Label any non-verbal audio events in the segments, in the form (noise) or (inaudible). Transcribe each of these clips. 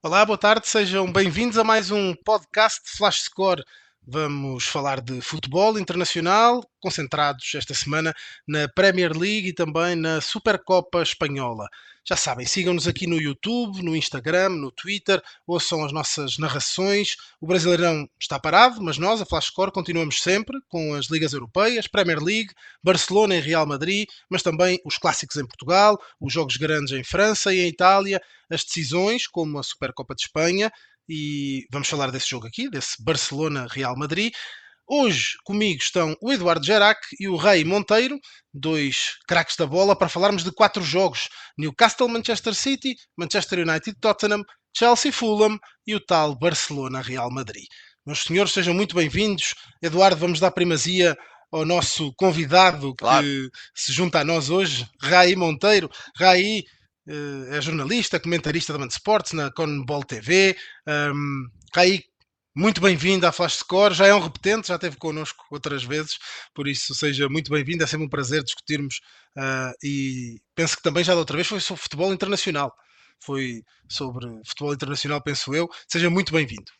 Olá, boa tarde, sejam bem-vindos a mais um podcast Flash Score. Vamos falar de futebol internacional, concentrados esta semana na Premier League e também na Supercopa Espanhola. Já sabem, sigam-nos aqui no YouTube, no Instagram, no Twitter, ouçam as nossas narrações. O Brasileirão está parado, mas nós, a Flashcore, continuamos sempre com as ligas europeias, Premier League, Barcelona e Real Madrid, mas também os clássicos em Portugal, os jogos grandes em França e em Itália, as decisões, como a Supercopa de Espanha, e vamos falar desse jogo aqui, desse Barcelona-Real Madrid. Hoje comigo estão o Eduardo Gerac e o Rei Monteiro, dois craques da bola, para falarmos de quatro jogos: Newcastle, Manchester City, Manchester United, Tottenham, Chelsea, Fulham e o tal Barcelona-Real Madrid. Meus senhores, sejam muito bem-vindos. Eduardo, vamos dar primazia ao nosso convidado claro. que se junta a nós hoje, Raí Monteiro. Raí uh, é jornalista, comentarista da Band Sports na Conbol TV. Um, Raí muito bem-vindo à Flash Score, já é um repetente, já esteve connosco outras vezes, por isso seja muito bem-vindo, é sempre um prazer discutirmos uh, e penso que também já da outra vez foi sobre futebol internacional, foi sobre futebol internacional, penso eu, seja muito bem-vindo.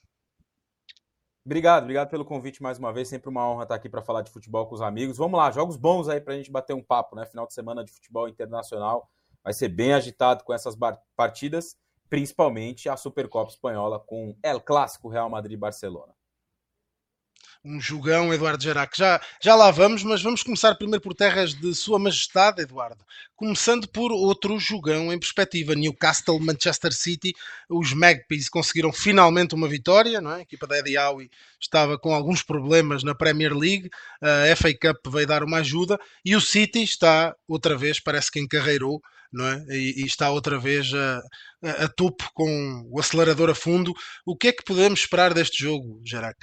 Obrigado, obrigado pelo convite mais uma vez, sempre uma honra estar aqui para falar de futebol com os amigos. Vamos lá, jogos bons aí para a gente bater um papo, né? Final de semana de futebol internacional. Vai ser bem agitado com essas partidas principalmente a Supercopa Espanhola com El Clássico Real Madrid-Barcelona. Um jogão, Eduardo Gerac. Já, já lá vamos, mas vamos começar primeiro por terras de Sua Majestade, Eduardo. Começando por outro jogão em perspectiva. Newcastle, Manchester City. Os Magpies conseguiram finalmente uma vitória, não é? A equipa da Eddie Howe estava com alguns problemas na Premier League. A FA Cup veio dar uma ajuda. E o City está, outra vez, parece que encarreirou não é? E, e está outra vez a, a, a, topo com o acelerador a fundo. O que é que podemos esperar deste jogo, Jarac?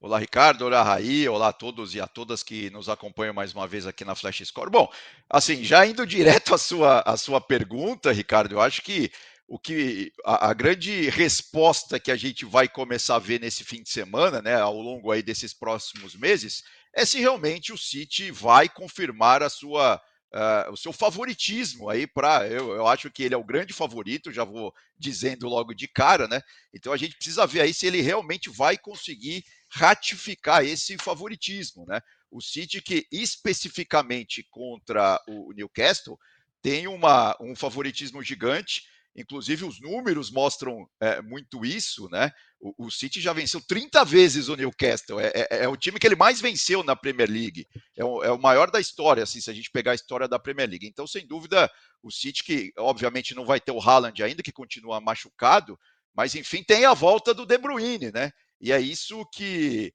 Olá, Ricardo. Olá, Raí. Olá a todos e a todas que nos acompanham mais uma vez aqui na Flash Score. Bom, assim, já indo (laughs) direto à sua, à sua pergunta, Ricardo, eu acho que o que a, a, grande resposta que a gente vai começar a ver nesse fim de semana, né, ao longo aí desses próximos meses, é se realmente o City vai confirmar a sua uh, o seu favoritismo aí para. Eu, eu acho que ele é o grande favorito, já vou dizendo logo de cara, né? Então a gente precisa ver aí se ele realmente vai conseguir ratificar esse favoritismo, né? O City que especificamente contra o Newcastle tem uma, um favoritismo gigante. Inclusive, os números mostram é, muito isso, né? O, o, City já venceu 30 vezes o Newcastle. É, é, é, o time que ele mais venceu na Premier League. É o, é o, maior da história, assim, se a gente pegar a história da Premier League. Então, sem dúvida, o City, que obviamente não vai ter o Haaland ainda, que continua machucado, mas enfim, tem a volta do De Bruyne, né? E é isso que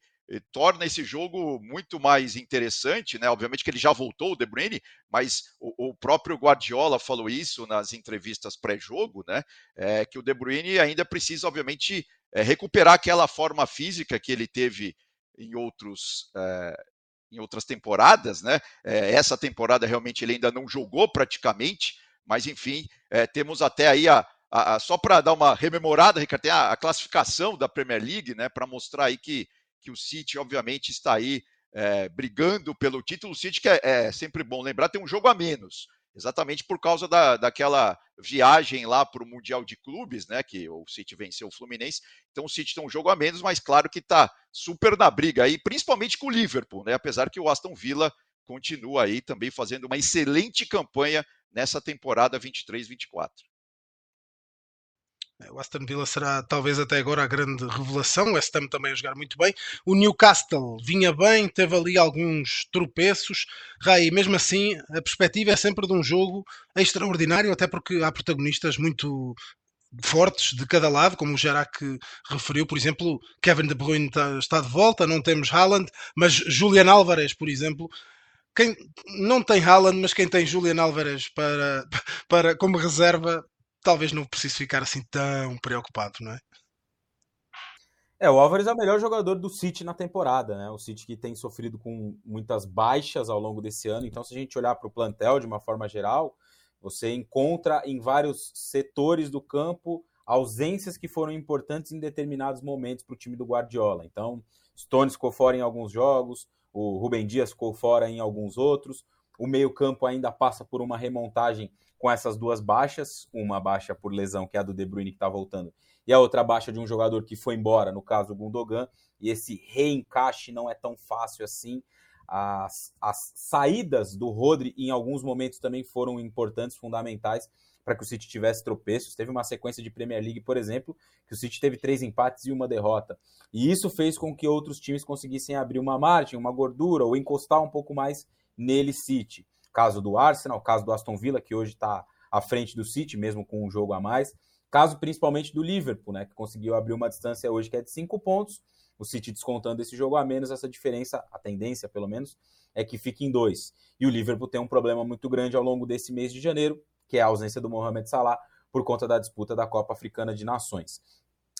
torna esse jogo muito mais interessante, né? Obviamente que ele já voltou, o De Bruyne, mas o, o próprio Guardiola falou isso nas entrevistas pré-jogo, né? É, que o De Bruyne ainda precisa, obviamente, é, recuperar aquela forma física que ele teve em outros. É, em outras temporadas, né? Essa temporada realmente ele ainda não jogou praticamente, mas enfim, temos até aí a, a, a só para dar uma rememorada, Ricardo, tem a, a classificação da Premier League, né? Para mostrar aí que que o City, obviamente, está aí é, brigando pelo título. O City, que é, é, sempre bom lembrar, tem um jogo a menos, exatamente por causa da, daquela viagem lá para o Mundial de Clubes, né? Que o City venceu o Fluminense. Então o City tem um jogo a menos, mas claro que está super na briga aí, principalmente com o Liverpool, né? Apesar que o Aston Villa continua aí também fazendo uma excelente campanha nessa temporada 23-24. O Aston Villa será talvez até agora a grande revelação. O West Ham também a jogar muito bem. O Newcastle vinha bem, teve ali alguns tropeços. Rai, mesmo assim, a perspectiva é sempre de um jogo extraordinário, até porque há protagonistas muito fortes de cada lado, como o Gerac referiu, por exemplo, Kevin De Bruyne tá, está de volta, não temos Haaland, mas Julian Álvarez, por exemplo, quem não tem Haaland, mas quem tem Julian Álvarez para, (laughs) para como reserva talvez não precise ficar assim tão preocupado, não é? É, o Álvares é o melhor jogador do City na temporada, né? O City que tem sofrido com muitas baixas ao longo desse ano. Então, se a gente olhar para o plantel de uma forma geral, você encontra em vários setores do campo ausências que foram importantes em determinados momentos para o time do Guardiola. Então, Stones ficou fora em alguns jogos, o Rubem Dias ficou fora em alguns outros. O meio-campo ainda passa por uma remontagem com essas duas baixas, uma baixa por lesão, que é a do De Bruyne que está voltando, e a outra baixa de um jogador que foi embora, no caso o Gundogan, e esse reencaixe não é tão fácil assim. As, as saídas do Rodri em alguns momentos também foram importantes, fundamentais para que o City tivesse tropeços. Teve uma sequência de Premier League, por exemplo, que o City teve três empates e uma derrota. E isso fez com que outros times conseguissem abrir uma margem, uma gordura ou encostar um pouco mais nele City. Caso do Arsenal, caso do Aston Villa, que hoje está à frente do City, mesmo com um jogo a mais. Caso principalmente do Liverpool, né, que conseguiu abrir uma distância hoje que é de cinco pontos o City descontando esse jogo a menos, essa diferença, a tendência pelo menos, é que fique em dois. E o Liverpool tem um problema muito grande ao longo desse mês de janeiro, que é a ausência do Mohamed Salah por conta da disputa da Copa Africana de Nações.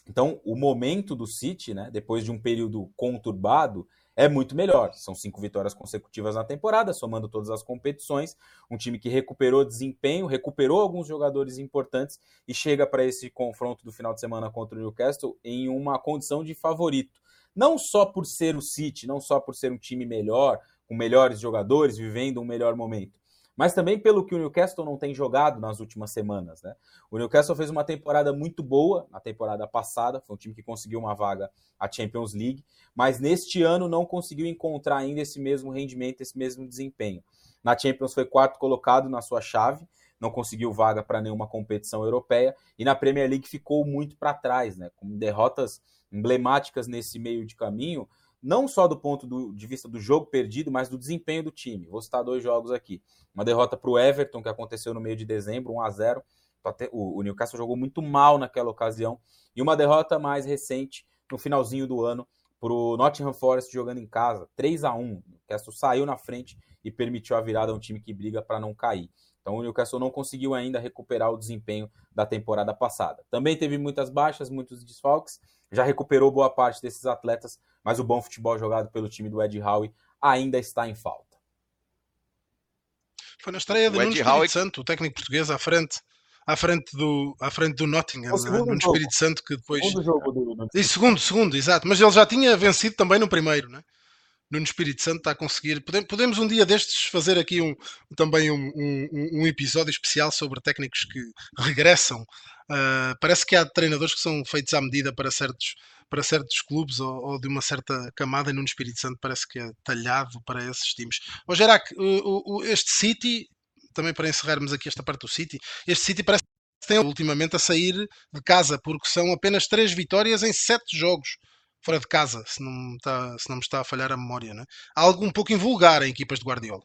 Então, o momento do City, né, depois de um período conturbado, é muito melhor. São cinco vitórias consecutivas na temporada, somando todas as competições. Um time que recuperou desempenho, recuperou alguns jogadores importantes e chega para esse confronto do final de semana contra o Newcastle em uma condição de favorito. Não só por ser o City, não só por ser um time melhor, com melhores jogadores, vivendo um melhor momento, mas também pelo que o Newcastle não tem jogado nas últimas semanas. Né? O Newcastle fez uma temporada muito boa na temporada passada, foi um time que conseguiu uma vaga à Champions League, mas neste ano não conseguiu encontrar ainda esse mesmo rendimento, esse mesmo desempenho. Na Champions foi quarto colocado na sua chave, não conseguiu vaga para nenhuma competição europeia, e na Premier League ficou muito para trás, né? com derrotas emblemáticas nesse meio de caminho não só do ponto do, de vista do jogo perdido, mas do desempenho do time. Vou citar dois jogos aqui. Uma derrota para o Everton, que aconteceu no meio de dezembro, 1 a 0 o, o Newcastle jogou muito mal naquela ocasião. E uma derrota mais recente, no finalzinho do ano, para o Nottingham Forest jogando em casa, 3 a 1 O Newcastle saiu na frente e permitiu a virada a um time que briga para não cair. Então o Newcastle não conseguiu ainda recuperar o desempenho da temporada passada. Também teve muitas baixas, muitos desfalques, já recuperou boa parte desses atletas, mas o bom futebol jogado pelo time do Ed Howe ainda está em falta. Foi na estreia de Nuno Espírito Howe... Santo, o técnico português à frente, à frente do, à frente do Nottingham, o né? Espírito Santo que depois segundo jogo do... e segundo, segundo, exato, mas ele já tinha vencido também no primeiro, né? Nuno Espírito Santo está a conseguir. Podemos um dia destes fazer aqui um, também um, um, um episódio especial sobre técnicos que regressam. Uh, parece que há treinadores que são feitos à medida para certos, para certos clubes ou, ou de uma certa camada, e Nuno Espírito Santo parece que é talhado para esses times. Ô Gerac, o, o, este City, também para encerrarmos aqui esta parte do City, este City parece que tem ultimamente a sair de casa, porque são apenas três vitórias em sete jogos fora de casa, se não, me está, se não me está a falhar a memória. Né? Algo um pouco invulgar em equipas de Guardiola.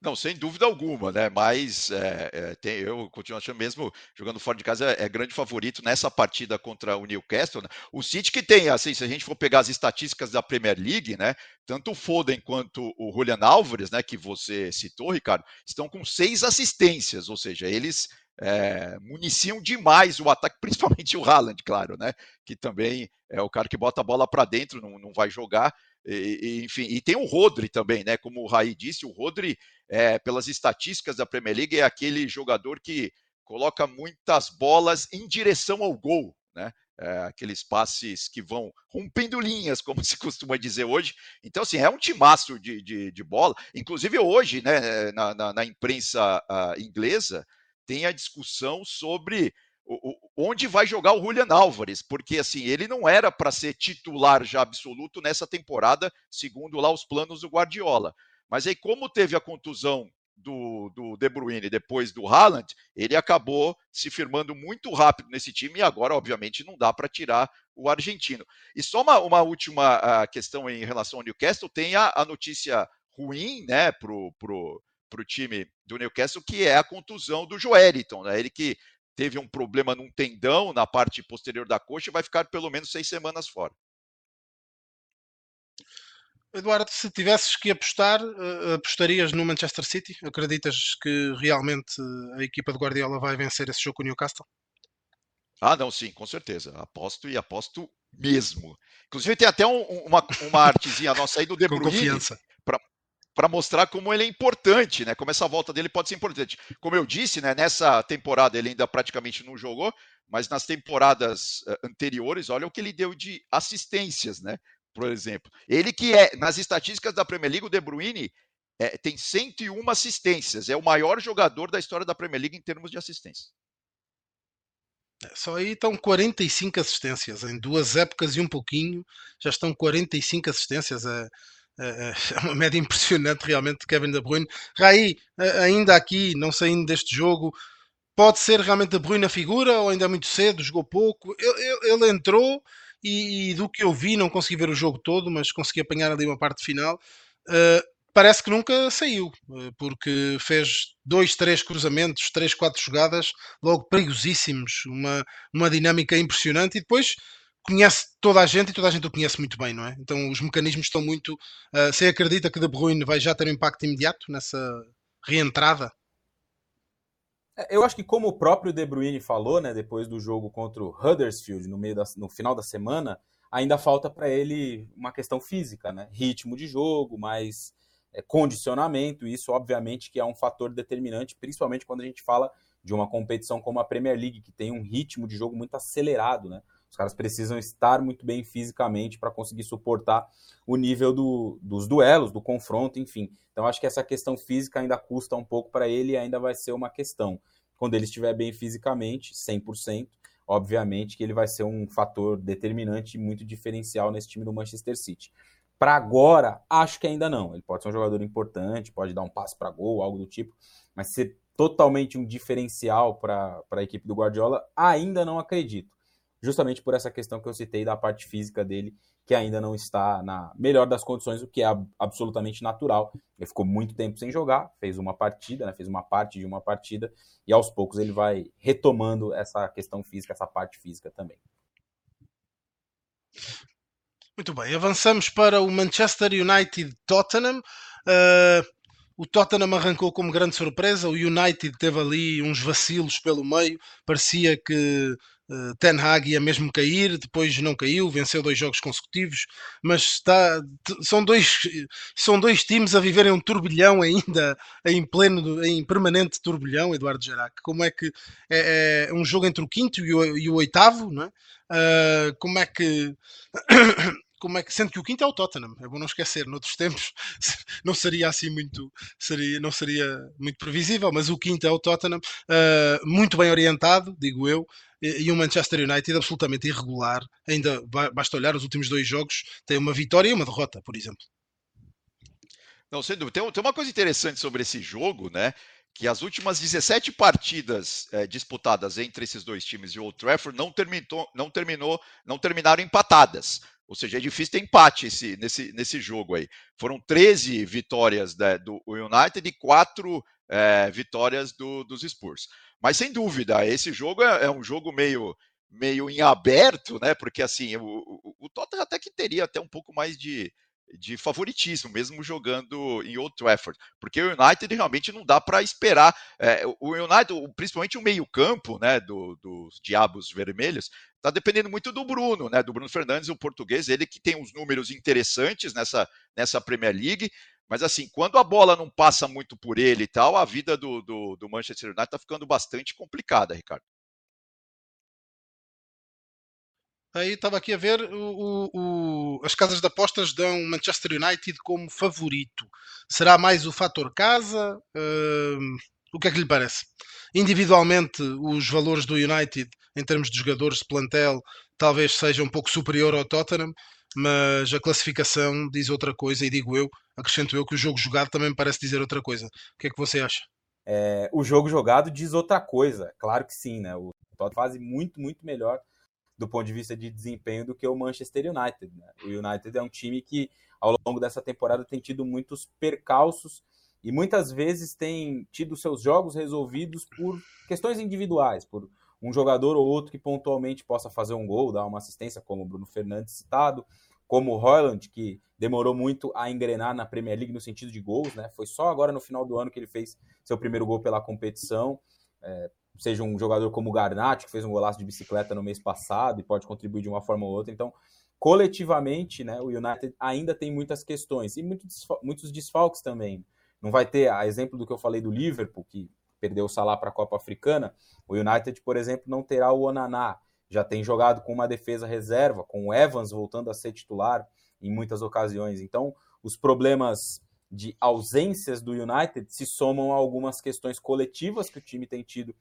Não, sem dúvida alguma, né? Mas é, é, tem, eu continuo achando mesmo jogando fora de casa é, é grande favorito nessa partida contra o Newcastle. Né? O City que tem, assim, se a gente for pegar as estatísticas da Premier League, né? Tanto o Foden quanto o Julian Álvares, né? Que você citou, Ricardo, estão com seis assistências, ou seja, eles é, municiam demais o ataque, (laughs) principalmente o Haaland, claro, né? Que também é o cara que bota a bola para dentro, não, não vai jogar. E, enfim, e tem o Rodri também, né? Como o Raí disse, o Rodri, é, pelas estatísticas da Premier League, é aquele jogador que coloca muitas bolas em direção ao gol, né? É, aqueles passes que vão rompendo linhas, (laughs) como se costuma dizer hoje. Então, assim, é um timaço de, de, de bola. Inclusive, hoje, né, na, na, na imprensa uh, inglesa, tem a discussão sobre onde vai jogar o Julian Álvares, porque assim, ele não era para ser titular já absoluto nessa temporada, segundo lá os planos do Guardiola. Mas aí, como teve a contusão do, do De Bruyne depois do Haaland, ele acabou se firmando muito rápido nesse time e agora, obviamente, não dá para tirar o argentino. E só uma, uma última uh, questão em relação ao Newcastle: tem a, a notícia ruim né, para pro, para o time do Newcastle, que é a contusão do Joeliton, né? Ele que teve um problema num tendão na parte posterior da coxa e vai ficar pelo menos seis semanas fora. Eduardo, se tivesses que apostar, uh, apostarias no Manchester City? Acreditas que realmente a equipa de Guardiola vai vencer esse jogo com o Newcastle? Ah, não, sim, com certeza. Aposto e aposto mesmo. Inclusive tem até um, uma, uma artezinha nossa aí do De Bruyne para mostrar como ele é importante, né? Como essa volta dele pode ser importante. Como eu disse, né? Nessa temporada ele ainda praticamente não jogou, mas nas temporadas eh, anteriores, olha o que ele deu de assistências, né? Por exemplo, ele que é nas estatísticas da Premier League, o De Bruyne é, tem 101 assistências. É o maior jogador da história da Premier League em termos de assistência. É, só aí estão 45 assistências. Em duas épocas e um pouquinho, já estão 45 assistências. É, é, (laughs) é uma média impressionante realmente de Kevin De Bruyne. Raí, ainda aqui, não saindo deste jogo, pode ser realmente De Bruyne a figura ou ainda é muito cedo, jogou pouco? Ele, ele entrou e, e, do que eu vi, não consegui ver o jogo todo, mas consegui apanhar ali uma parte final. Uh, parece que nunca saiu, eh, porque fez dois, três cruzamentos, três, quatro jogadas, logo perigosíssimos, uma, uma dinâmica impressionante e depois conhece toda a gente e toda a gente o conhece muito bem, não é? Então os mecanismos estão muito. Uh, você acredita que De Bruyne vai já ter um impacto imediato nessa reentrada? É, eu acho que como o próprio De Bruyne falou, né, depois do jogo contra o Huddersfield no meio da, no final da semana, ainda falta para ele uma questão física, né? Ritmo de jogo, mais é, condicionamento, isso obviamente que é um fator determinante, principalmente quando a gente fala de uma competição como a Premier League, que tem um ritmo de jogo muito acelerado, né? Os caras precisam estar muito bem fisicamente para conseguir suportar o nível do, dos duelos, do confronto, enfim. Então acho que essa questão física ainda custa um pouco para ele e ainda vai ser uma questão. Quando ele estiver bem fisicamente, 100%, obviamente que ele vai ser um fator determinante e muito diferencial nesse time do Manchester City. Para agora, acho que ainda não. Ele pode ser um jogador importante, pode dar um passe para gol, algo do tipo, mas ser totalmente um diferencial para a equipe do Guardiola, ainda não acredito. Justamente por essa questão que eu citei da parte física dele, que ainda não está na melhor das condições, o que é absolutamente natural. Ele ficou muito tempo sem jogar, fez uma partida, né, fez uma parte de uma partida, e aos poucos ele vai retomando essa questão física, essa parte física também. Muito bem, avançamos para o Manchester United Tottenham. Uh, o Tottenham arrancou como grande surpresa, o United teve ali uns vacilos pelo meio, parecia que Ten Hag ia mesmo cair, depois não caiu, venceu dois jogos consecutivos, mas está, são, dois, são dois times a viverem um turbilhão (laughs) ainda, em pleno, em permanente turbilhão, Eduardo Gerac. Como é que é, é um jogo entre o quinto e o, e o oitavo, não é? Uh, como é que como é que, sendo que o quinto é o Tottenham, é bom não esquecer, noutros tempos (laughs) não seria assim muito, seria, não seria muito previsível, mas o quinto é o Tottenham, uh, muito bem orientado, digo eu, e, o Manchester United absolutamente irregular, ainda basta olhar os últimos dois jogos, tem uma vitória e uma derrota, por exemplo. Não, dúvida. Tem, tem uma coisa interessante sobre esse jogo, né? Que as últimas 17 partidas é, disputadas entre esses dois times de Old Trafford não terminou, não terminou, não terminaram empatadas. Ou seja, é difícil ter empate esse, nesse, nesse jogo aí. Foram 13 vitórias né, do United e 4 é, vitórias do, dos Spurs. Mas sem dúvida, esse jogo é, é, um jogo meio, meio em aberto, né? Porque assim, o, o, o Tottenham até que teria até um pouco mais de, de favoritismo, mesmo jogando em Old Trafford, porque o United realmente não dá para esperar. É, o United, principalmente o meio-campo né, do, dos Diabos Vermelhos, está dependendo muito do Bruno, né, do Bruno Fernandes, o português, ele que tem uns números interessantes nessa, nessa Premier League. Mas assim, quando a bola não passa muito por ele e tal, a vida do, do, do Manchester United está ficando bastante complicada, Ricardo. Aí estava aqui a ver o, o, as casas de apostas dão Manchester United como favorito. Será mais o fator casa? Uh, o que é que lhe parece? Individualmente, os valores do United em termos de jogadores de plantel talvez seja um pouco superior ao Tottenham, mas a classificação diz outra coisa e digo eu, acrescento eu que o jogo jogado também parece dizer outra coisa. O que é que você acha? É, o jogo jogado diz outra coisa, claro que sim, né? O Tottenham faz muito, muito melhor do ponto de vista de desempenho do que o Manchester United. Né? O United é um time que, ao longo dessa temporada, tem tido muitos percalços e muitas vezes tem tido seus jogos resolvidos por questões individuais, por um jogador ou outro que pontualmente possa fazer um gol, dar uma assistência, como o Bruno Fernandes citado, como o Royland, que demorou muito a engrenar na Premier League no sentido de gols, né? Foi só agora no final do ano que ele fez seu primeiro gol pela competição. É, seja um jogador como o Garnacho, que fez um golaço de bicicleta no mês passado e pode contribuir de uma forma ou outra. Então, coletivamente, né, o United ainda tem muitas questões e muitos, desfalques também. Não vai ter, a exemplo do que eu falei do Liverpool, que perdeu o Salah para a Copa Africana, o United, por exemplo, não terá o Onaná. Já tem jogado com uma defesa reserva, com o Evans voltando a ser titular em muitas ocasiões. Então, os problemas de ausências do United se somam a algumas questões coletivas que o time tem tido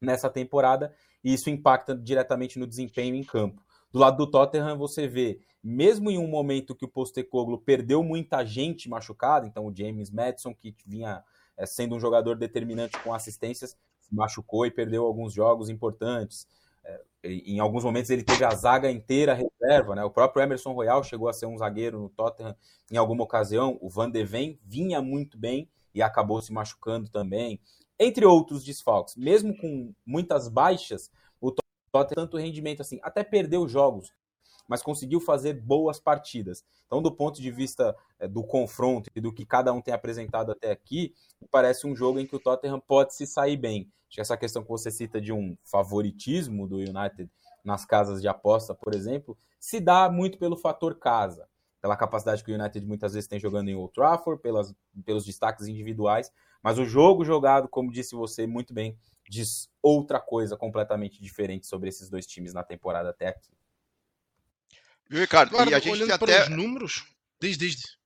nessa temporada e isso impacta diretamente no desempenho em campo. Do lado do Tottenham, você vê, mesmo em um momento que o Postecoglou perdeu muita gente machucada, então o James Madison, que vinha é, sendo um jogador determinante com assistências, se machucou e perdeu alguns jogos importantes. É, em alguns momentos ele teve a zaga inteira reserva, né? O próprio Emerson Royal chegou a ser um zagueiro no Tottenham em alguma ocasião. O Van de Ven vinha muito bem e acabou se machucando também, entre outros desfalques. Mesmo com muitas baixas, o Tottenham tanto rendimento assim, até perdeu jogos, mas conseguiu fazer boas partidas. Então, do ponto de vista é, do confronto e do que cada um tem apresentado até aqui, parece um jogo em que o Tottenham pode se sair bem. Acho que essa questão que você cita de um favoritismo do United nas casas de aposta, por exemplo, se dá muito pelo fator casa, pela capacidade que o United muitas vezes tem jogando em Old Trafford, pelas, pelos destaques individuais, mas o jogo jogado, como disse você muito bem, diz outra coisa completamente diferente sobre esses dois times na temporada até aqui. Viu, Ricardo? Claro, e a gente olhando até os números, diz, diz.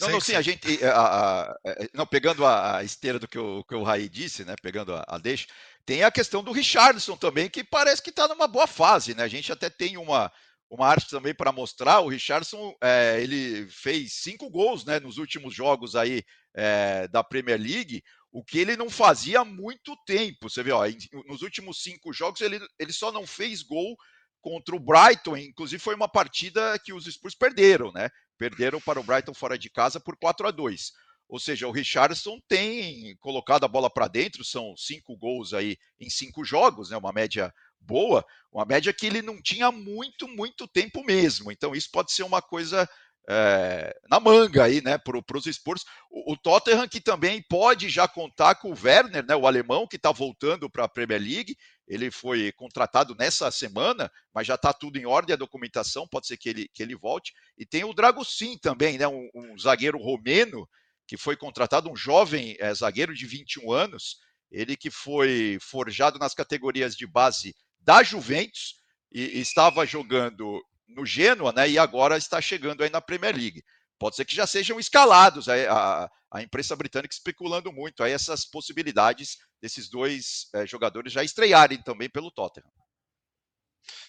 Não, não, sim, a gente. A, a, a, não, pegando a, esteira do que o, que o Raí disse, né? Pegando a, deixa, tem a questão do Richardson também, que parece que está numa boa fase, né? A gente até tem uma, uma arte também para mostrar. O Richardson é, ele fez cinco gols né, nos últimos jogos aí é, da Premier League, o que ele não fazia há muito tempo. Você vê, ó, nos últimos cinco jogos ele, ele só não fez gol contra o Brighton, inclusive foi uma partida que os Spurs perderam, né? Perderam para o Brighton fora de casa por 4 a 2. Ou seja, o Richardson tem colocado a bola para dentro, são cinco gols aí em cinco jogos, né? Uma média boa, uma média que ele não tinha muito, muito tempo mesmo. Então, isso pode ser uma coisa é, na manga aí, né, para os Spurs. O, o, Tottenham que também pode já contar com o Werner, né, o alemão que está voltando para a Premier League. Ele foi contratado nessa semana, mas já está tudo em ordem, a documentação, pode ser que ele, que ele volte. E tem o Dragocin também, né, um, um zagueiro romeno que foi contratado, um jovem é, zagueiro de 21 anos, ele que foi forjado nas categorias de base da Juventus e, e estava jogando no Genoa, né? E agora está chegando aí na Premier League. Pode ser que já sejam escalados. A, a, a imprensa britânica especulando muito aí essas possibilidades desses dois é, jogadores já estrearem também pelo Tottenham.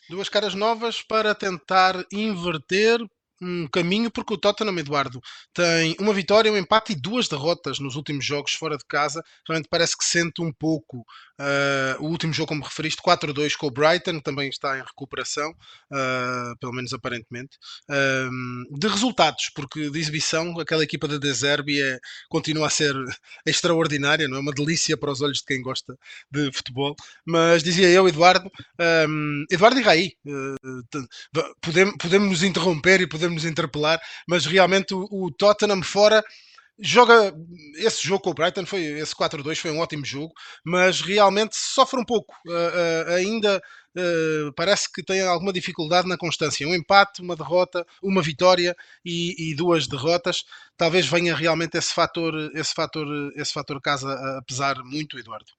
Duas caras novas para tentar inverter um caminho, porque o Tottenham, Eduardo, tem uma vitória, um empate e duas derrotas nos últimos jogos fora de casa. Realmente parece que sente um pouco Uh, o último jogo, como referiste, 4-2 com o Brighton, também está em recuperação, uh, pelo menos aparentemente. Uh, de resultados, porque de exibição, aquela equipa da De Zerbi é, continua a ser (laughs) extraordinária, não é uma delícia para os olhos de quem gosta de futebol. Mas dizia eu, Eduardo, um, Eduardo e Raí, podemos, podemos nos interromper e podemos nos interpelar, mas realmente o, o Tottenham fora joga esse jogo com o Brighton foi esse 4-2 foi um ótimo jogo mas realmente sofre um pouco uh, uh, ainda uh, parece que tem alguma dificuldade na constância. Um empate uma derrota uma vitória e, e, duas derrotas. Talvez venha realmente esse fator esse fator esse fator casa a pesar muito Eduardo.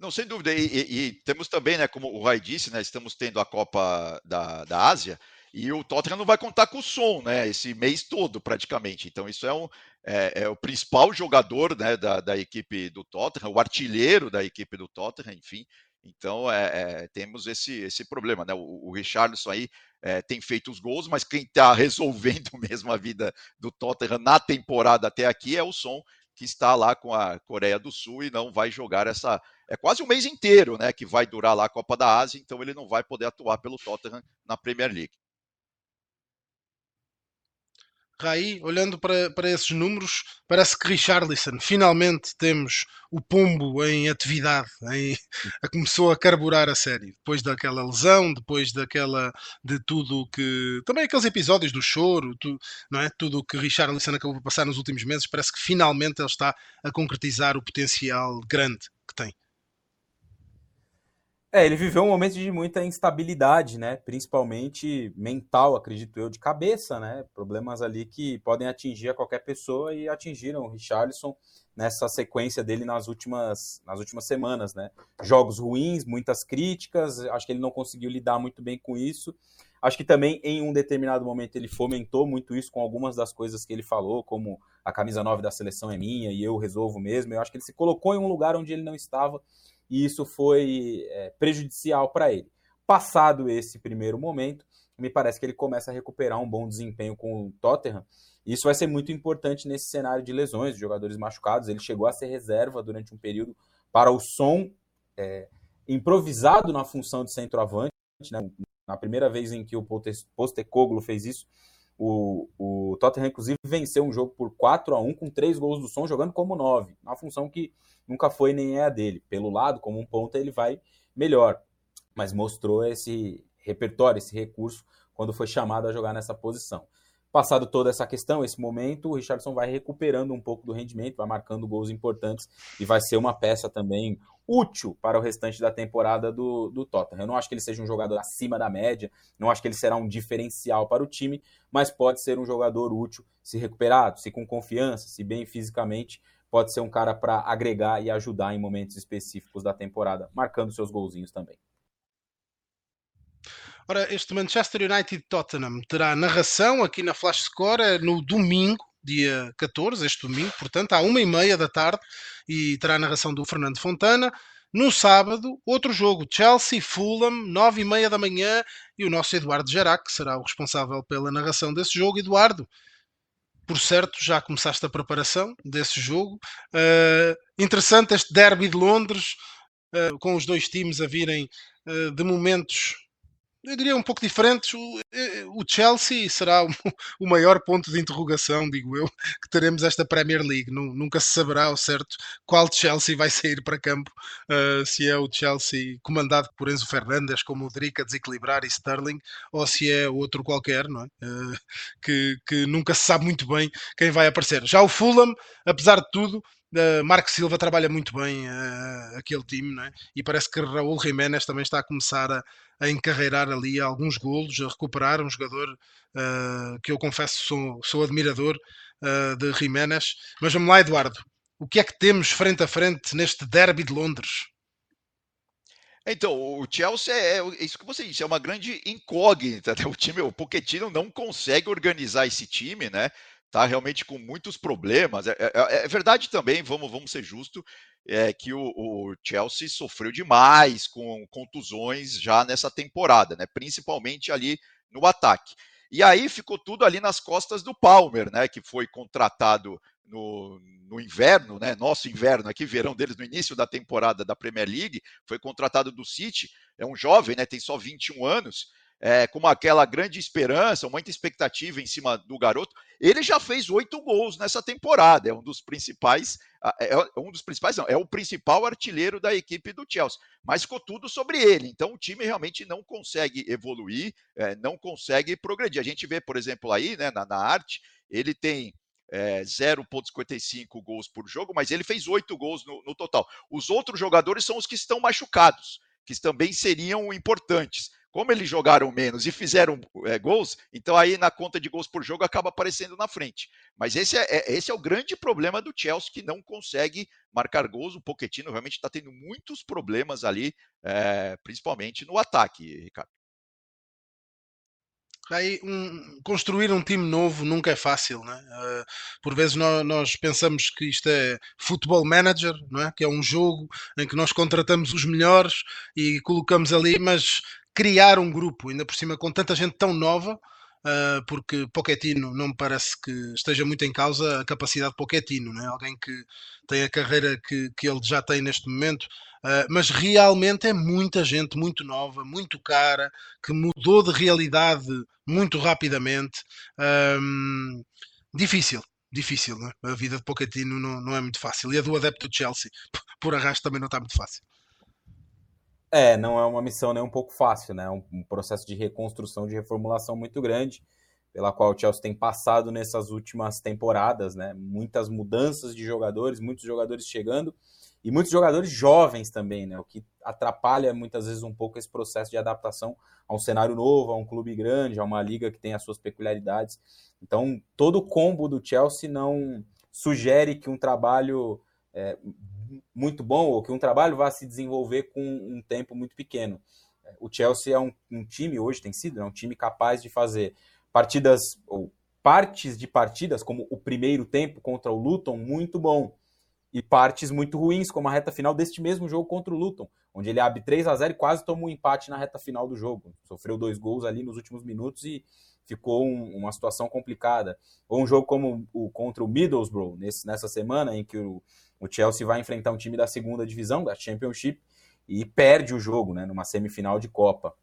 Não, sem dúvida. E, e, e, temos também, né, como o Rai disse, né, estamos tendo a Copa da, da Ásia e o Tottenham não vai contar com o som, né, esse mês todo praticamente. Então isso é um, é, é o principal jogador né, da, da, equipe do Tottenham, o artilheiro da equipe do Tottenham, enfim. Então é, é, temos esse, esse problema, né? O, o Richarlison aí é, tem feito os gols, mas quem está (laughs) resolvendo mesmo a vida do Tottenham na temporada até aqui é o Som, que está lá com a Coreia do Sul e não vai jogar essa. É quase um mês inteiro, né? Que vai durar lá a Copa da Ásia, então ele não vai poder atuar pelo Tottenham na Premier League. Raí, olhando para, para esses números, parece que Richarlison, finalmente temos o pombo em atividade, em, (laughs) começou a carburar a série, depois daquela lesão, depois daquela, de tudo que, também aqueles episódios do choro, tu, não é? tudo o que Richarlison acabou de passar nos últimos meses, parece que finalmente ele está a concretizar o potencial grande que tem. É, ele viveu um momento de muita instabilidade, né? Principalmente mental, acredito eu, de cabeça, né? Problemas ali que podem atingir a qualquer pessoa e atingiram o Richarlison nessa sequência dele nas últimas, nas últimas semanas, né? Jogos ruins, muitas críticas, acho que ele não conseguiu lidar muito bem com isso. Acho que também em um determinado momento ele fomentou muito isso com algumas das coisas que ele falou, como a camisa 9 da seleção é minha e eu resolvo mesmo. Eu acho que ele se colocou em um lugar onde ele não estava e isso foi é, prejudicial para ele. Passado esse primeiro momento, me parece que ele começa a recuperar um bom desempenho com o Tottenham. Isso vai ser muito importante nesse cenário de lesões, de jogadores machucados. Ele chegou a ser reserva durante um período para o som é, improvisado na função de centroavante. Né? Na primeira vez em que o Postecoglou fez isso, o, o Tottenham, inclusive, venceu um jogo por 4 a 1 com três gols do som, jogando como 9, uma função que nunca foi nem é a dele. Pelo lado, como um ponta, ele vai melhor, mas mostrou esse repertório, esse recurso, quando foi chamado a jogar nessa posição. Passado toda essa questão, esse momento, o Richardson vai recuperando um pouco do rendimento, vai marcando gols importantes e vai ser uma peça também útil para o restante da temporada do, do Tottenham. Eu não acho que ele seja um jogador acima da média, não acho que ele será um diferencial para o time, mas pode ser um jogador útil se recuperado, se com confiança, se bem fisicamente, pode ser um cara para agregar e ajudar em momentos específicos da temporada, marcando seus golzinhos também. Ora, este Manchester United Tottenham terá narração aqui na Flash Score é no domingo, dia 14, este domingo, portanto, à uma e meia da tarde, e terá a narração do Fernando Fontana. No sábado, outro jogo, Chelsea-Fulham, nove e meia da manhã, e o nosso Eduardo Gerac será o responsável pela narração desse jogo. Eduardo, por certo, já começaste a preparação desse jogo. Uh, interessante este derby de Londres, uh, com os dois times a virem uh, de momentos eu diria um pouco diferentes. O, eh, o Chelsea será (laughs) o, o, maior ponto de interrogação, digo eu, (laughs) que teremos esta Premier League. Nunca se saberá ao certo qual Chelsea vai (laughs) sair para campo, uh, se é o Chelsea comandado por Enzo Fernandes, com Modric a desequilibrar e Sterling, ou se é outro qualquer, não é? Uh, que, que nunca se sabe muito bem quem vai aparecer. Já o Fulham, apesar de tudo, Uh, Marco Silva trabalha muito bem uh, aquele time, é? e parece que Raul Jiménez também está a começar a, a encarreirar ali alguns golos, a recuperar um jogador uh, que eu confesso sou, sou admirador uh, de Jiménez. Mas vamos lá, Eduardo, o que é que temos frente a frente neste derby de Londres? Então, o Chelsea é, é isso que você disse, é uma grande incógnita. Né? O time, o Pochettino não consegue organizar esse time, né? Tá realmente com muitos problemas. É, é, é verdade também, vamos, vamos ser justos, é que o, o, Chelsea sofreu demais com contusões já nessa temporada, né? principalmente ali no ataque. E aí ficou tudo ali nas costas do Palmer, né? que foi contratado no, no inverno, né? nosso inverno aqui, verão deles no início da temporada da Premier League, foi contratado do City, é um jovem, né? tem só 21 anos, é, com aquela grande esperança, muita expectativa em cima do garoto. Ele já fez oito gols nessa temporada, é um dos principais, é, é um dos principais, não, é o principal artilheiro da equipe do Chelsea. Mas ficou tudo sobre ele, então o time realmente não consegue evoluir, é, não consegue progredir. A gente vê, por exemplo, aí né, na, na arte, ele tem é, 0,55 gols por jogo, mas ele fez oito gols no, no total. Os outros jogadores são os que estão machucados, que também seriam importantes. Como eles jogaram menos e fizeram é, gols, então aí na conta de gols por jogo acaba aparecendo na frente. Mas esse é, é esse é o grande problema do Chelsea, que não consegue marcar gols. O Pochettino realmente está tendo muitos problemas ali, é, principalmente no ataque, Ricardo. Aí, um, construir um time novo nunca é fácil, né? Uh, por vezes nós, nós, pensamos que isto é futebol manager, não é? Que é um jogo em que nós contratamos os melhores e colocamos ali, mas criar um grupo, ainda por cima com tanta gente tão nova, uh, porque Pochettino não me parece que esteja muito em causa a capacidade de Pochettino, né? alguém que tem a carreira que, que ele já tem neste momento, uh, mas realmente é muita gente muito nova, muito cara, que mudou de realidade muito rapidamente. Um, difícil, difícil, né? a vida de Pochettino não, não é muito fácil, e a do adepto de Chelsea, (laughs) por arrasto, também não está muito fácil. É, não é uma missão nem um pouco fácil, né? É um, um processo de reconstrução, de reformulação muito grande, pela qual o Chelsea tem passado nessas últimas temporadas, né? Muitas mudanças de jogadores, muitos jogadores chegando e muitos jogadores jovens também, né? O que atrapalha muitas vezes um pouco esse processo de adaptação a um cenário novo, a um clube grande, a uma liga que tem as suas peculiaridades. Então, todo o combo do Chelsea não sugere que um trabalho é, muito bom ou que um trabalho vá se desenvolver com um tempo muito pequeno. O Chelsea é um, um time, hoje tem sido, é um time capaz de fazer partidas, ou partes de partidas, como o primeiro tempo contra o Luton, muito bom. E partes muito ruins, como a reta final deste mesmo jogo contra o Luton, onde ele abre 3 a 0 e quase toma um empate na reta final do jogo. Sofreu dois gols ali nos últimos minutos e ficou um, uma situação complicada. Ou um jogo como o contra o Middlesbrough, nesse, nessa semana, em que o, o Chelsea vai enfrentar um time da segunda divisão, da Championship, e perde o jogo, né, numa semifinal de Copa.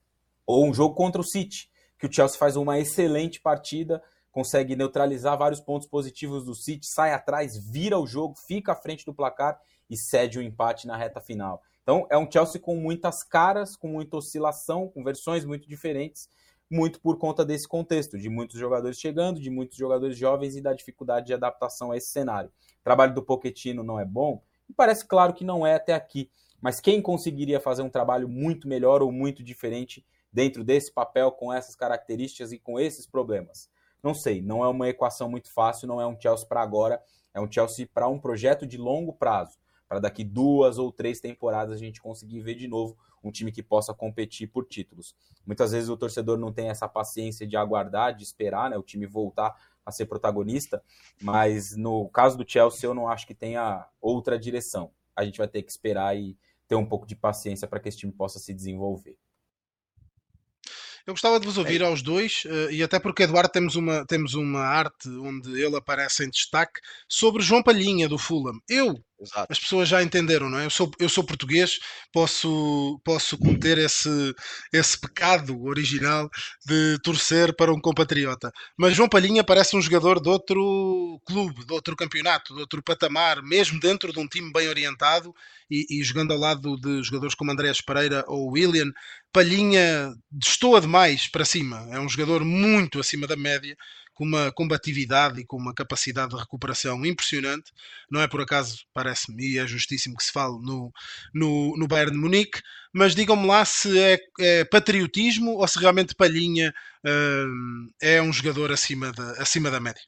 Ou um jogo contra o City, que o Chelsea faz uma excelente partida, consegue neutralizar vários pontos positivos do City, sai atrás, vira o jogo, fica à frente do placar e cede o empate na reta final. Então é um Chelsea com muitas caras, com muita oscilação, com versões muito diferentes, muito por conta desse contexto, de muitos jogadores chegando, de muitos jogadores jovens e da dificuldade de adaptação a esse cenário. O trabalho do Pochettino não é bom, e parece claro que não é até aqui, mas quem conseguiria fazer um trabalho muito melhor ou muito diferente dentro desse papel, com essas características e com esses problemas? Não sei, não é uma equação muito fácil, não é um Chelsea para agora, é um Chelsea para um projeto de longo prazo, para daqui duas ou três temporadas a gente conseguir ver de novo um time que possa competir por títulos. Muitas vezes o torcedor não tem essa paciência de aguardar, de esperar, né, o time voltar a ser protagonista, mas no caso do Chelsea eu não acho que tenha outra direção. A gente vai ter que esperar e ter um pouco de paciência para que esse time possa se desenvolver. Eu gostava de vos ouvir é. aos dois, uh, e até porque, Eduardo, temos uma, temos uma arte onde ele aparece em destaque sobre João Palhinha do Fulham. Eu, Exato. as pessoas já entenderam, não é? Eu sou, eu sou português, posso, posso cometer esse, esse pecado original de torcer para um compatriota. Mas João Palhinha parece um jogador de outro clube, de outro campeonato, de outro patamar, mesmo dentro de um time bem orientado e, e jogando ao lado de jogadores como Andrés Pereira ou William. Palhinha destoa demais para cima, é um jogador muito acima da média com uma combatividade e com uma capacidade de recuperação impressionante. Não é por acaso, parece-me, e é justíssimo que se fale no, no, no Bayern de Munique, mas digam-me lá se é, é, patriotismo ou se realmente Palhinha uh, é um jogador acima da, acima da média.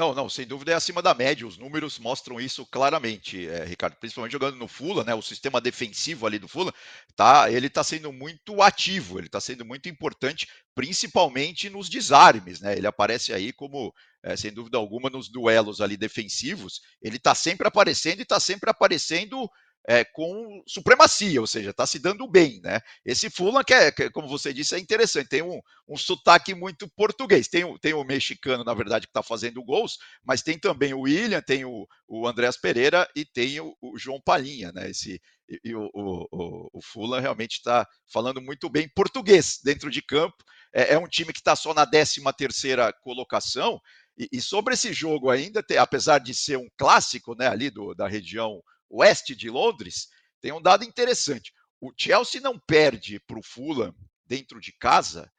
Não, não, sem dúvida é acima da média. Os números mostram isso claramente, é, Ricardo. Principalmente jogando no Fula, né? O sistema defensivo ali do Fula, tá? Ele está sendo muito ativo, ele está sendo muito importante, principalmente nos desarmes, né? Ele aparece aí como, é, sem dúvida alguma, nos duelos ali defensivos. Ele está sempre aparecendo e está sempre aparecendo é, com supremacia, ou seja, está se dando bem, né? Esse Fulham, que, é, que como você disse, é interessante, tem um, um sotaque muito português. Tem, tem o mexicano, na verdade, que está fazendo gols, mas tem também o William, tem o, o Andréas Pereira e tem o, o João Palhinha, né? Esse, e, e o, o, o Fulham realmente está falando muito bem português dentro de campo. É, é um time que está só na 13 terceira colocação, e, e, sobre esse jogo ainda, apesar de ser um clássico né, ali do, da região oeste de Londres, tem um dado interessante. O Chelsea não perde para o Fulham dentro de casa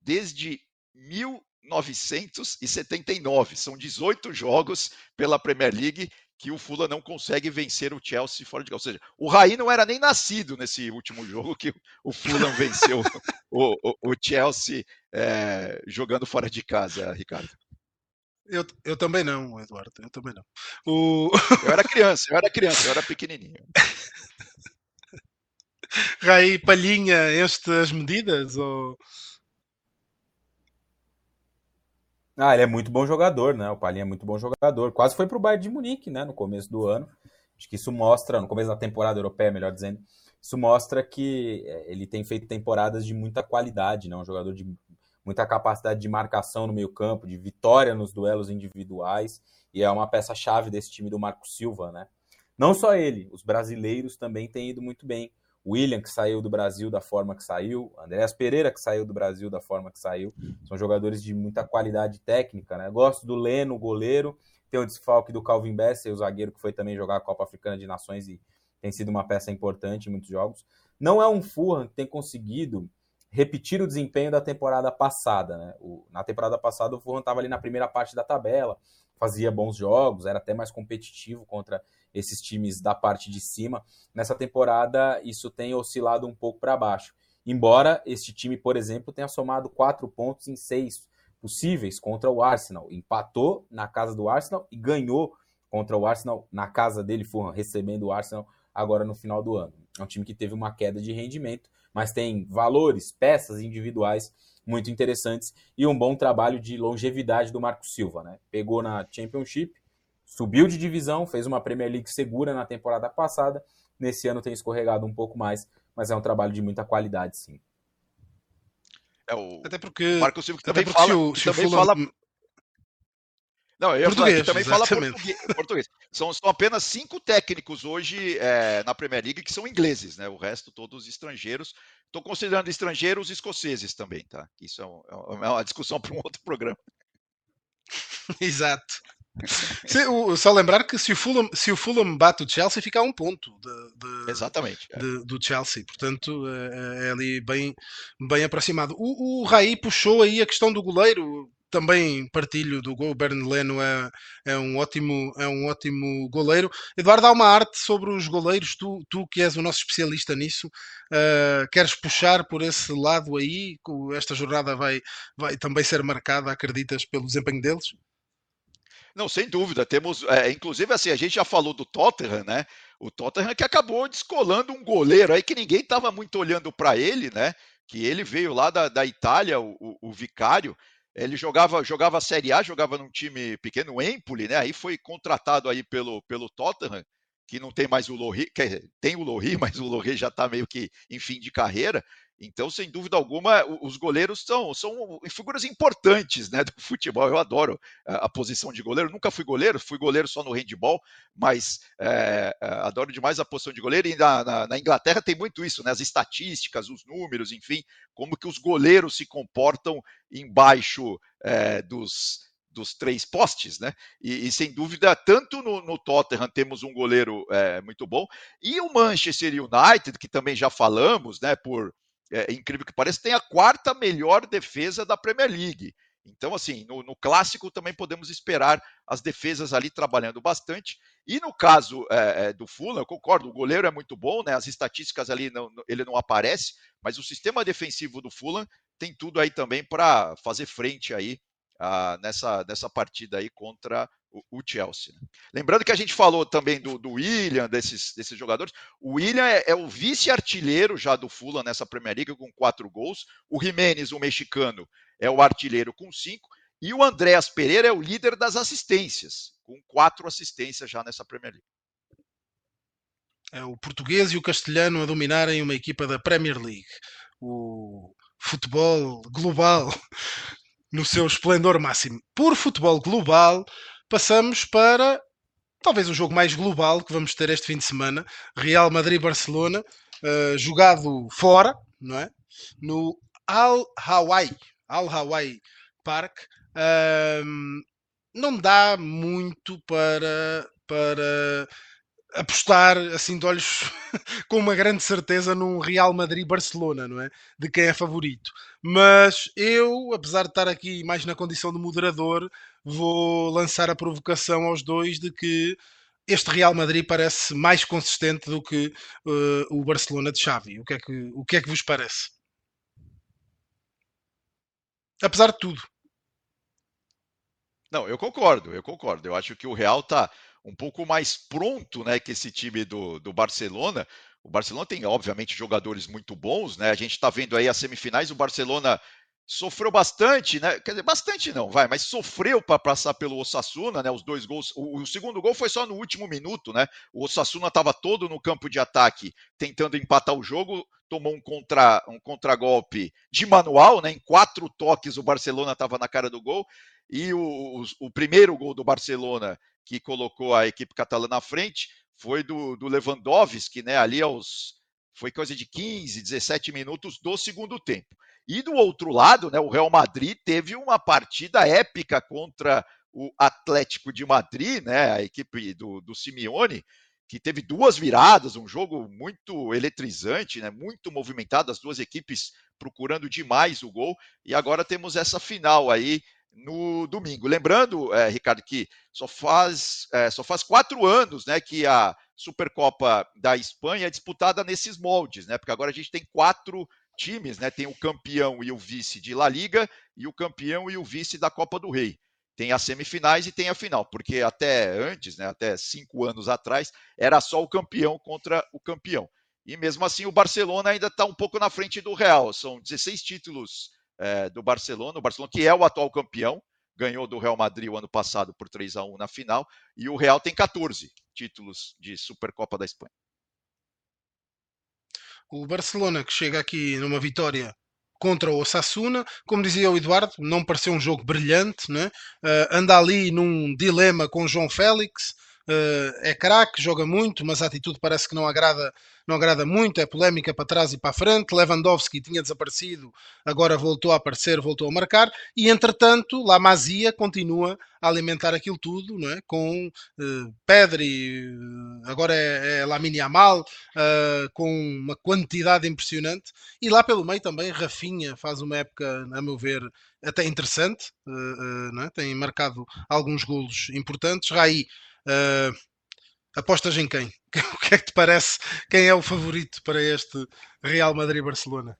desde 1979. São 18 jogos pela Premier League que o Fulham não consegue vencer o Chelsea fora de casa. Ou seja, o Raí não era nem nascido nesse último jogo que o Fulham venceu (laughs) o, o, o, Chelsea é, jogando fora de casa, Ricardo. Eu, eu também não, Eduardo, eu também não. O... (laughs) Eu era criança, eu era criança, eu era pequenininho. (laughs) Rai Palhinha, estas medidas? Ou... Ah, ele é muito bom jogador, né? O Palhinha é muito bom jogador. Quase foi para o Bayern de Munique, né? No começo do ano. Acho que isso mostra, no começo da temporada europeia, melhor dizendo, isso mostra que é, ele tem feito temporadas de muita qualidade, né? Um jogador de muita capacidade de marcação no meio-campo, de vitória nos duelos individuais, e é uma peça-chave desse time do Marco Silva, né? Não só ele, os brasileiros também têm ido muito bem. William, que saiu do Brasil da forma que saiu, Andréas Pereira, que saiu do Brasil da forma que saiu, são jogadores de muita qualidade técnica, né? Gosto do Leno, goleiro, tem o desfalque do Calvin Besser, o zagueiro que foi também jogar a Copa Africana de Nações e tem sido uma peça importante em muitos jogos. Não é um Fulham que tem conseguido repetir o desempenho da temporada passada. Né? O, na temporada passada, o Fulham estava ali na primeira parte da tabela, fazia bons jogos, era até mais competitivo contra esses times da parte de cima. Nessa temporada, isso tem oscilado um pouco para baixo. Embora este time, por exemplo, tenha somado quatro pontos em seis possíveis contra o Arsenal. Empatou na casa do Arsenal e ganhou contra o Arsenal na casa dele, Fulham, recebendo o Arsenal agora no final do ano. É um time que teve uma queda de rendimento, mas tem valores, peças individuais muito interessantes e um bom trabalho de longevidade do Marco Silva, né? Pegou na Championship, subiu de divisão, fez uma Premier League segura na temporada passada. Nesse ano tem escorregado um pouco mais, mas é um trabalho de muita qualidade, sim. É o até porque Marco Silva que também fala, o, também o Fulham... fala não, eu português, também fala português. português. São, são, apenas cinco técnicos hoje é, na Premier League que são ingleses, né? O resto todos estrangeiros. Estou considerando estrangeiros escoceses também, tá? Isso é, um, é uma discussão para um outro programa. (laughs) Exato. O, só lembrar que se o, Fulham, se o Fulham bate o Chelsea, fica a um ponto de, de Exatamente, é. de, do Chelsea. Portanto, é, é, ali bem, bem aproximado. O, o Raí puxou aí a questão do goleiro também partilho do gol. O Bernd Leno é, é, um ótimo, é um ótimo goleiro. Eduardo, há uma arte sobre os goleiros. Tu, tu que és o nosso especialista nisso, uh, queres puxar por esse lado aí? Esta jornada vai, vai também ser marcada, acreditas, pelo desempenho deles? Não, sem dúvida. Temos, é, inclusive, assim, a gente já falou do Tottenham, né? O Tottenham que acabou descolando um goleiro aí que ninguém estava muito olhando para ele, né? Que ele veio lá da, da Itália, o, o, o Vicário. Ele jogava, jogava a Série A, jogava num time pequeno, o Empoli, né? Aí foi contratado aí pelo, pelo Tottenham, que não tem mais o Lohri, tem o Lohri, (laughs) mas o Lohri já está meio que em fim de carreira. Então, sem dúvida alguma, os goleiros são, são figuras importantes né, (laughs) do futebol. Eu adoro a posição de goleiro. Nunca fui goleiro, fui goleiro só no handball, mas é, adoro demais a posição de goleiro. E na, na, na, Inglaterra tem muito isso, né? As estatísticas, os números, enfim, como que os goleiros se comportam embaixo é, dos, dos três postes, né? E, e, sem dúvida, tanto no, no Tottenham temos um goleiro é, muito bom, e o Manchester United, que também já falamos, né? Por é, incrível que pareça, tem a quarta melhor defesa da Premier League. Então, assim, no, no, clássico também podemos esperar as defesas ali trabalhando bastante. E no caso é, do Fulham, eu concordo, o goleiro é muito bom, né? As estatísticas ali não, ele não aparece, mas o sistema defensivo do Fulham tem tudo aí também para fazer frente aí nessa, nessa partida aí contra o, o Chelsea. Né? Lembrando que a gente falou também do, do William, desses, desses jogadores. O William é, é o vice-artilheiro já do Fulham nessa Premier League com quatro gols. O Jimenez, o mexicano, é o artilheiro com cinco. E o Andréas Pereira é o líder das assistências, com quatro assistências já nessa Premier League. É o português e o castelhano a dominarem uma equipa da Premier League. O futebol global no seu esplendor máximo. Por futebol global, passamos para talvez o jogo mais global que vamos ter este fim de semana: Real Madrid-Barcelona, uh, jogado fora, não é? No Al Hawaii, Al Hawaii Park. Não dá muito para, para apostar assim de olhos (laughs) com uma grande certeza num Real Madrid-Barcelona, não é? De quem é favorito. Mas eu, apesar de estar aqui mais na condição de moderador, vou lançar a provocação aos dois de que este Real Madrid parece mais consistente do que uh, o Barcelona de Xavi. O que, é que, o que é que vos parece? Apesar de tudo. Não, eu concordo, eu concordo. Eu acho que o Real está um pouco mais pronto né, que esse time do, do Barcelona. O Barcelona tem, obviamente, jogadores muito bons, né? A gente está vendo aí as semifinais, o Barcelona sofreu bastante, né? Quer dizer, bastante não, vai, mas sofreu para passar pelo Osasuna, né? Os dois gols. O, o, segundo gol foi só no último minuto, né? O Osasuna estava todo no campo de ataque, tentando empatar o jogo, tomou um contra um contragolpe de manual, né? Em quatro toques o Barcelona estava na cara do gol e o, o, o primeiro gol do Barcelona que colocou a equipe catalã na frente foi do, do Lewandowski, né? Ali aos foi coisa de 15, 17 minutos do segundo tempo. E do outro lado, né, o Real Madrid teve uma partida épica contra o Atlético de Madrid, né, a equipe do, do Simeone, que teve duas viradas, um jogo muito eletrizante, né, muito movimentado, as duas equipes procurando demais o gol. E agora temos essa final aí no domingo. Lembrando, é, Ricardo, que só faz, é, só faz quatro anos né, que a Supercopa da Espanha é disputada nesses moldes, né? Porque agora a gente tem quatro times, né? Tem o campeão e o vice de La Liga e o campeão e o vice da Copa do Rei. Tem as semifinais e tem a final, porque até antes, né, até cinco anos atrás, era só o campeão contra o campeão. E mesmo assim, o Barcelona ainda está um pouco na frente do Real. São 16 títulos é, do Barcelona, o Barcelona que é o atual campeão, ganhou do Real Madrid o ano passado por 3 a 1 na final, e o Real tem 14 títulos de Supercopa da Espanha. O Barcelona que chega aqui numa vitória contra o Osasuna. Como dizia o Eduardo, não pareceu um jogo brilhante, né? Uh, anda ali num dilema com João Félix. Uh, é craque, joga muito, mas a atitude parece que não agrada, não agrada muito, é polémica para trás e para a frente. Lewandowski tinha desaparecido, agora voltou a aparecer, voltou a marcar, e entretanto, La Masia continua a alimentar aquilo tudo, não é? com uh, Pedri, agora é, é Lamine Yamal, uh, com uma quantidade impressionante, e lá pelo meio também Rafinha faz uma época, a meu ver, até interessante, uh, é? tem marcado alguns golos importantes. Raí Uh, apostas em quem? (laughs) O que é que te parece? Quem é o favorito para este Real Madrid-Barcelona?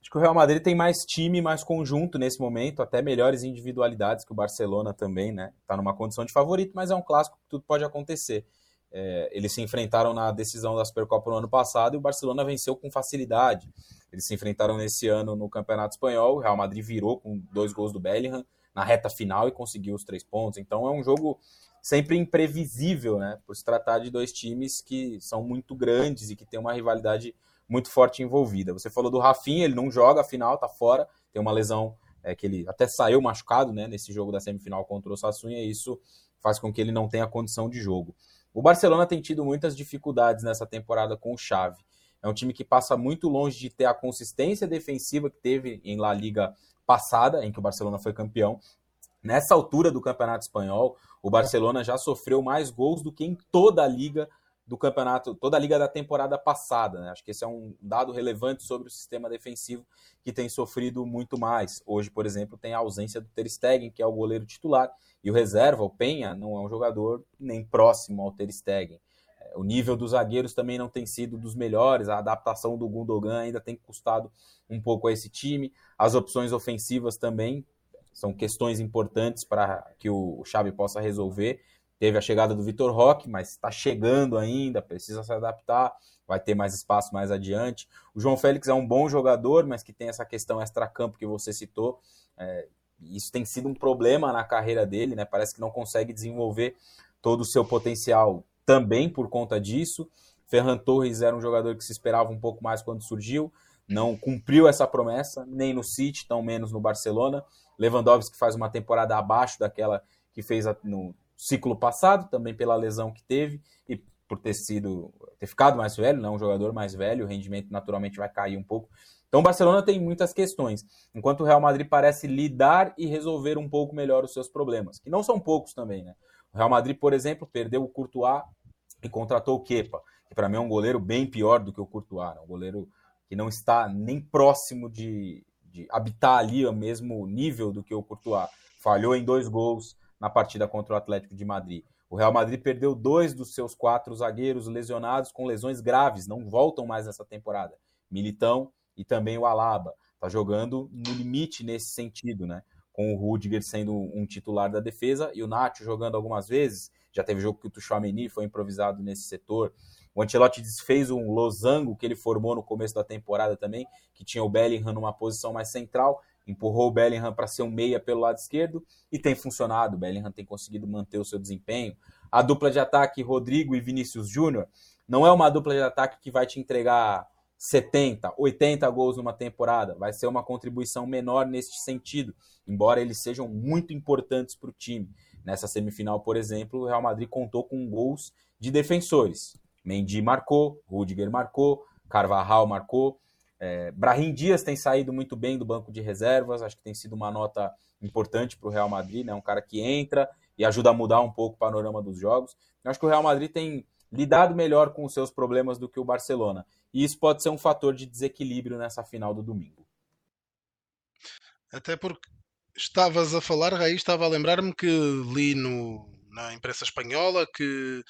Acho que o Real Madrid tem mais time, mais conjunto nesse momento, até melhores individualidades que o Barcelona também, né? Tá numa condição de favorito, mas é um clássico que tudo pode acontecer. É, eles se enfrentaram na decisão da Supercopa no ano passado e o Barcelona venceu com facilidade. Eles se enfrentaram nesse ano no Campeonato Espanhol, o Real Madrid virou com dois gols do Bellingham na reta final e conseguiu os três pontos. Então é um jogo sempre imprevisível, né? Por se tratar de dois times que são muito grandes e que tem uma rivalidade muito forte envolvida. Você falou do Rafinha, ele não joga a final, tá fora, tem uma lesão é, que ele até saiu machucado, né? Nesse jogo da semifinal contra o Sassunha, e isso faz com que ele não tenha condição de jogo. O Barcelona tem tido muitas dificuldades nessa temporada com o Xavi. É um time que passa muito longe de ter a consistência defensiva que teve em La Liga passada, em que o Barcelona foi campeão. Nessa altura do Campeonato Espanhol, o Barcelona já sofreu mais gols do que em toda a liga do campeonato, toda a liga da temporada passada. Né? Acho que esse é um dado relevante sobre o sistema defensivo que tem sofrido muito mais. Hoje, por exemplo, tem a ausência do Ter Stegen, que é o goleiro titular, e o reserva, o Penha, não é um jogador nem próximo ao Ter Stegen. É, o nível dos zagueiros também não tem sido dos melhores, a adaptação do Gundogan ainda tem custado um pouco a esse time. As opções ofensivas também são questões importantes para que o Xavi possa resolver. Teve a chegada do Vitor Roque, mas está chegando ainda, precisa se adaptar, vai ter mais espaço mais adiante. O João Félix é um bom jogador, mas que tem essa questão extra-campo que você citou. É, isso tem sido um problema na carreira dele, né? Parece que não consegue desenvolver todo o seu potencial também por conta disso. Ferran Torres era um jogador que se esperava um pouco mais quando surgiu, não cumpriu essa promessa, nem no City, tão menos no Barcelona. Lewandowski faz uma temporada abaixo daquela que fez no ciclo passado, também pela lesão que teve e por ter sido ter ficado mais velho, não né, um jogador mais velho, o rendimento naturalmente vai cair um pouco. Então o Barcelona tem muitas questões, enquanto o Real Madrid parece lidar e resolver um pouco melhor os seus problemas, que não são poucos também, né? O Real Madrid, por exemplo, perdeu o Courtois e contratou o Kepa, que para mim é um goleiro bem pior do que o Courtois, né? um goleiro que não está nem próximo de, de habitar ali o mesmo nível do que o Courtois. Falhou em dois gols na partida contra o Atlético de Madrid. O Real Madrid perdeu dois dos seus quatro zagueiros lesionados com lesões graves, não voltam mais nessa temporada. Militão e também o Alaba. Está jogando no limite nesse sentido, né? Com o Rudiger sendo um titular da defesa e o Nacho jogando algumas vezes. Já teve jogo que o Tuchouameni foi improvisado nesse setor. O Ancelotti desfez um losango que ele formou no começo da temporada também, que tinha o Bellingham numa posição mais central, empurrou o Bellingham para ser um meia pelo lado esquerdo e tem funcionado. O Bellingham tem conseguido manter o seu desempenho. A dupla de ataque Rodrigo e Vinícius Júnior não é uma dupla de ataque que vai te entregar 70, 80 gols numa temporada. Vai ser uma contribuição menor neste sentido, embora eles sejam muito importantes para o time. Nessa semifinal, por exemplo, o Real Madrid contou com gols de defensores. Mendy marcou, Rudiger marcou, Carvajal marcou. É, Brahim Dias tem saído muito bem do banco de reservas, acho que tem sido uma nota importante para o Real Madrid, né? um cara que entra e ajuda a mudar um pouco o panorama dos jogos. Eu acho que o Real Madrid tem lidado melhor com os seus problemas do que o Barcelona. E isso pode ser um fator de desequilíbrio nessa final do domingo. Até porque estavas a falar, Raí, estava a lembrar-me que li no, na imprensa espanhola que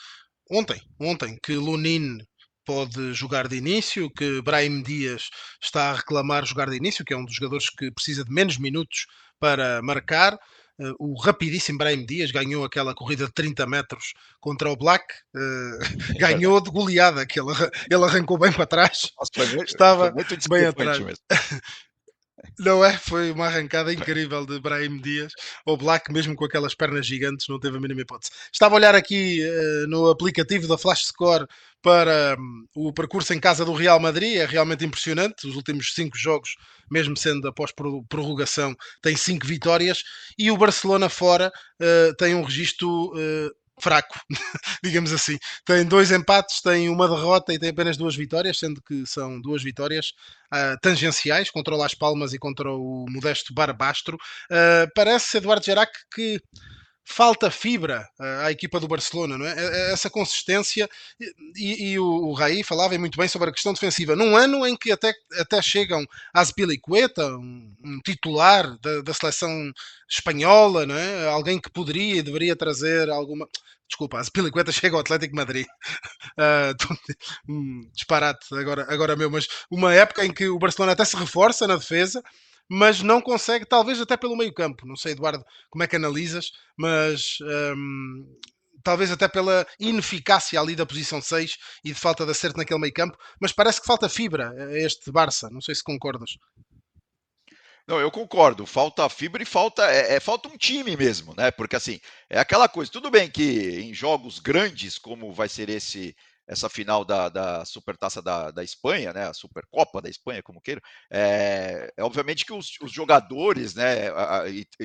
ontem, ontem, que Lunin pode jogar de início, que Brahim Dias está a reclamar jogar de início, que é um dos jogadores que precisa de menos minutos para marcar. Uh, o rapidíssimo Brahim Dias ganhou aquela corrida de 30 metros contra o Black, uh, (laughs) ganhou de goleada, que ele, ele arrancou bem para trás. Nossa, estava bem atrás. (laughs) Não é? Foi uma arrancada incrível de Brahim Dias. O Black, mesmo com aquelas pernas gigantes, não teve a mínima hipótese. Estava a olhar aqui uh, no aplicativo da Flash Score para um, o percurso em casa do Real Madrid. É realmente impressionante. Os últimos cinco jogos, mesmo sendo após prorrogação, tem cinco vitórias. E o Barcelona fora uh, tem um registro. Uh, fraco, (laughs) digamos assim. Tem dois empates, tem uma derrota e tem apenas duas vitórias, sendo que são duas vitórias uh, tangenciais contra o Las Palmas e contra o modesto Barbastro. Uh, parece, Eduardo Gerac, que falta fibra à equipa do Barcelona, não é? é, é essa consistência e, e o, o Raí falava muito bem sobre a questão defensiva. Num ano em que até, até chegam Azpilicueta, um, um titular da, da, seleção espanhola, não é? Alguém que poderia e deveria trazer alguma Desculpa, Azpilicueta (laughs) chega ao Atlético Madrid. (laughs) Uh, disparate agora, agora meu, mas uma época em que o Barcelona até se reforça na defesa, mas não consegue, talvez até pelo meio campo. Não sei, Eduardo, como é que analisas, mas um, talvez até pela ineficácia ali da posição 6 e de falta de acerto naquele meio campo, mas parece que falta fibra a este Barça. Não sei se concordas. Não, eu concordo. Falta fibra e falta é, é, falta um time mesmo, né? Porque assim é aquela coisa. Tudo bem que em jogos grandes como vai ser esse essa final da, da Supertaça da, da Espanha, né, a Supercopa da Espanha, como queira, é, é obviamente que os, os jogadores, né,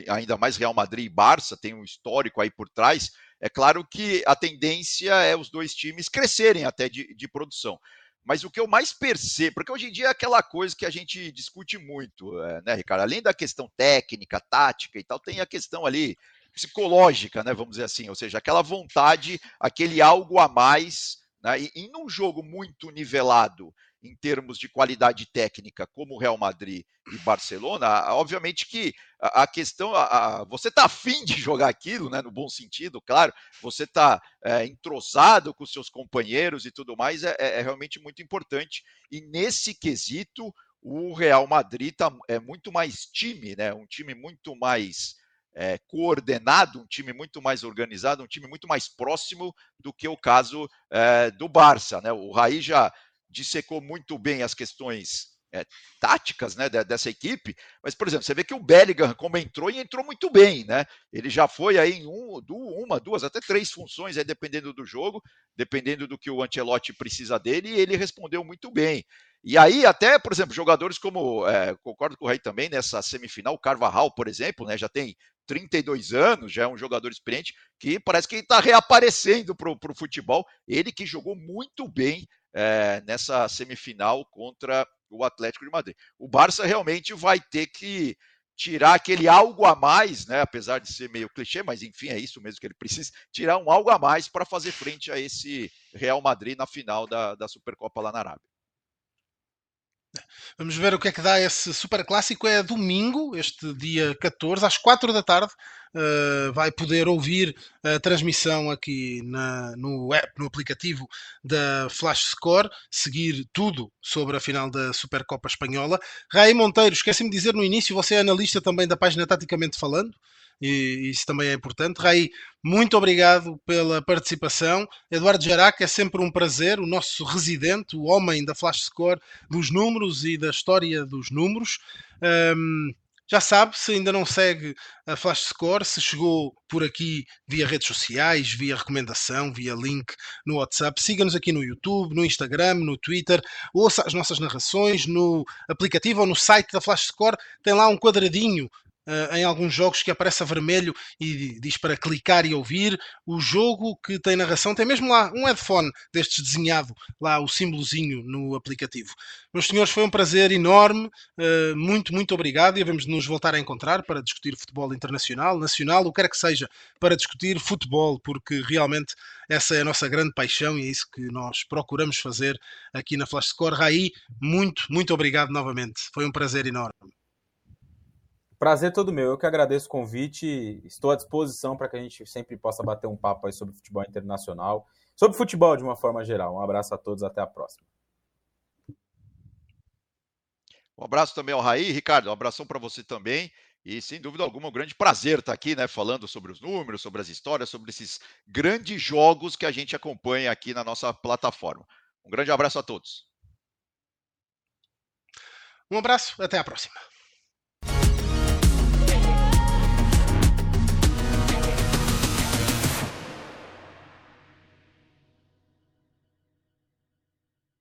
ainda mais Real Madrid e Barça, tem um histórico aí por trás, é claro que a tendência é os dois times crescerem até de, de produção. Mas o que eu mais percebo, porque hoje em dia é aquela coisa que a gente discute muito, é, né, Ricardo? Além da questão técnica, tática e tal, tem a questão ali psicológica, né, vamos dizer assim, ou seja, aquela vontade, aquele algo a mais né? E, e num jogo muito nivelado em termos de qualidade técnica, como Real Madrid e Barcelona, obviamente que a, questão, a, a, você está afim de jogar aquilo, né, no bom sentido, claro, você está é, entrosado com seus companheiros e tudo mais, é, é, é realmente muito importante. E nesse quesito, o Real Madrid tá, é muito mais time, né, um time muito mais é, coordenado, um time muito mais organizado, um time muito mais próximo do que o caso é, do Barça. Né? O Raí já dissecou muito bem as questões é, táticas né, dessa equipe, mas, por exemplo, você vê que o Bellingham, como entrou, e entrou muito bem, né? Ele já foi aí em um, uma, duas, até três funções, aí, dependendo do jogo, dependendo do que o Ancelotti precisa dele, e ele respondeu muito bem. E aí, até, por exemplo, jogadores como, é, concordo com o Raí também, nessa semifinal, o Carvajal, por exemplo, né, já tem 32 anos, já é um jogador experiente, que parece que está reaparecendo para o futebol. Ele que jogou muito bem é, nessa semifinal contra o Atlético de Madrid. O Barça realmente vai ter que tirar aquele algo a mais, né? Apesar de ser meio clichê, mas enfim, é isso mesmo que ele precisa, tirar um algo a mais para fazer frente a esse Real Madrid na final da, da Supercopa lá na Arábia. Vamos ver o que é que dá esse super clássico. É domingo, este dia 14, às 4 da tarde. Uh, vai poder ouvir a transmissão aqui na, no app, no aplicativo da Flash Score, seguir tudo sobre a final da Supercopa Espanhola. Raí Monteiro, esqueci-me de dizer no início, você é analista também da página Taticamente Falando e isso também é importante. Raí, muito obrigado pela participação. Eduardo Jarac, é sempre um prazer, o nosso residente, o homem da Flash Score, dos números e da história dos números. Um, já sabe, se ainda não segue a Flash Score, se chegou por aqui via redes sociais, via recomendação, via link no WhatsApp, siga-nos aqui no YouTube, no Instagram, no Twitter, ouça as nossas narrações no aplicativo ou no site da Flash Score, tem lá um quadradinho Uh, em alguns jogos que aparece a vermelho e diz para clicar e ouvir. O jogo que tem narração tem mesmo lá um headphone destes desenhado, lá o símbolozinho no aplicativo. Meus senhores, foi um prazer enorme. Uh, muito, muito obrigado e vamos nos voltar a encontrar para discutir futebol internacional, nacional, o que quer que seja, para discutir futebol, porque realmente essa é a nossa grande paixão e é isso que nós procuramos fazer aqui na Flash Score. Raí, muito, muito obrigado novamente. Foi um prazer enorme. Prazer todo meu. Eu que agradeço o convite. Estou à disposição para que a gente sempre possa bater um papo aí sobre futebol internacional, sobre futebol de uma forma geral. Um abraço a todos, até a próxima. Um abraço também ao Raí. Ricardo, um abração para você também. E sem dúvida alguma, um grande prazer estar aqui, né, falando sobre os números, sobre as histórias, sobre esses grandes jogos que a gente acompanha aqui na nossa plataforma. Um grande abraço a todos. Um abraço, até a próxima.